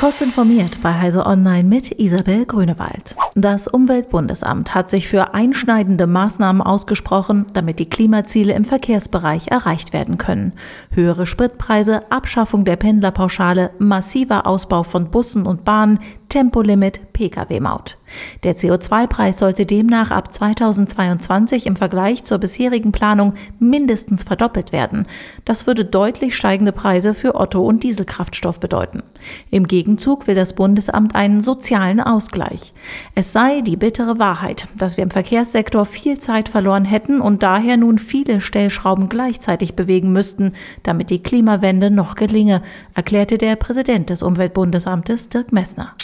Kurz informiert bei Heise Online mit Isabel Grünewald. Das Umweltbundesamt hat sich für einschneidende Maßnahmen ausgesprochen, damit die Klimaziele im Verkehrsbereich erreicht werden können. Höhere Spritpreise, Abschaffung der Pendlerpauschale, massiver Ausbau von Bussen und Bahnen, Tempolimit, Pkw-Maut. Der CO2-Preis sollte demnach ab 2022 im Vergleich zur bisherigen Planung mindestens verdoppelt werden. Das würde deutlich steigende Preise für Otto- und Dieselkraftstoff bedeuten. Im Gegenzug will das Bundesamt einen sozialen Ausgleich. Es sei die bittere Wahrheit, dass wir im Verkehrssektor viel Zeit verloren hätten und daher nun viele Stellschrauben gleichzeitig bewegen müssten, damit die Klimawende noch gelinge, erklärte der Präsident des Umweltbundesamtes Dirk Messner.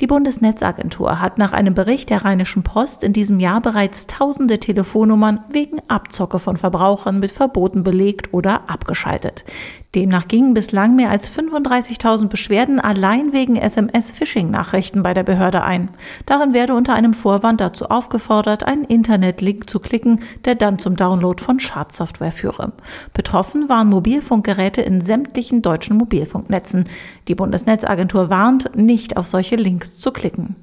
Die Bundesnetzagentur hat nach einem Bericht der Rheinischen Post in diesem Jahr bereits tausende Telefonnummern wegen Abzocke von Verbrauchern mit Verboten belegt oder abgeschaltet. Demnach gingen bislang mehr als 35.000 Beschwerden allein wegen SMS-Phishing-Nachrichten bei der Behörde ein. Darin werde unter einem Vorwand dazu aufgefordert, einen Internetlink zu klicken, der dann zum Download von Schadsoftware führe. Betroffen waren Mobilfunkgeräte in sämtlichen deutschen Mobilfunknetzen. Die Bundesnetzagentur warnt, nicht auf solche Links zu klicken.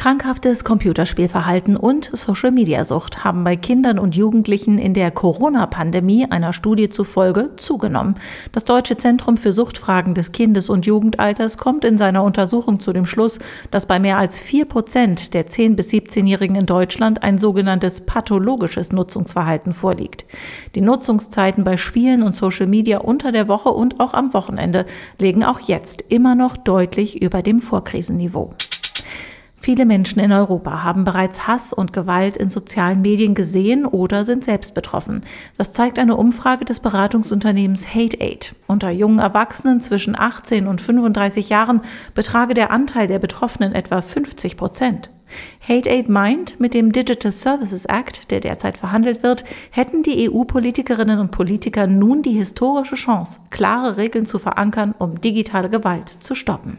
Krankhaftes Computerspielverhalten und Social-Media-Sucht haben bei Kindern und Jugendlichen in der Corona-Pandemie einer Studie zufolge zugenommen. Das Deutsche Zentrum für Suchtfragen des Kindes- und Jugendalters kommt in seiner Untersuchung zu dem Schluss, dass bei mehr als vier Prozent der 10- bis 17-Jährigen in Deutschland ein sogenanntes pathologisches Nutzungsverhalten vorliegt. Die Nutzungszeiten bei Spielen und Social Media unter der Woche und auch am Wochenende liegen auch jetzt immer noch deutlich über dem Vorkrisenniveau. Viele Menschen in Europa haben bereits Hass und Gewalt in sozialen Medien gesehen oder sind selbst betroffen. Das zeigt eine Umfrage des Beratungsunternehmens HateAid. Unter jungen Erwachsenen zwischen 18 und 35 Jahren betrage der Anteil der Betroffenen etwa 50 Prozent. HateAid meint, mit dem Digital Services Act, der derzeit verhandelt wird, hätten die EU-Politikerinnen und Politiker nun die historische Chance, klare Regeln zu verankern, um digitale Gewalt zu stoppen.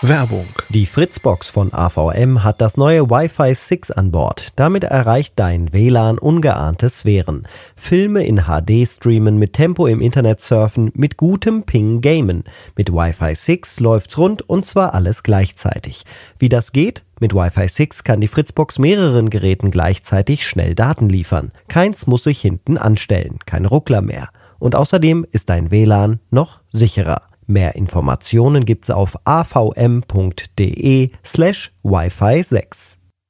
Werbung. Die Fritzbox von AVM hat das neue Wi-Fi 6 an Bord. Damit erreicht dein WLAN ungeahnte Sphären. Filme in HD streamen, mit Tempo im Internet surfen, mit gutem Ping gamen. Mit Wi-Fi 6 läuft's rund und zwar alles gleichzeitig. Wie das geht? Mit Wi-Fi 6 kann die Fritzbox mehreren Geräten gleichzeitig schnell Daten liefern. Keins muss sich hinten anstellen, kein Ruckler mehr. Und außerdem ist dein WLAN noch sicherer. Mehr Informationen gibt's auf avm.de slash Wi-Fi 6.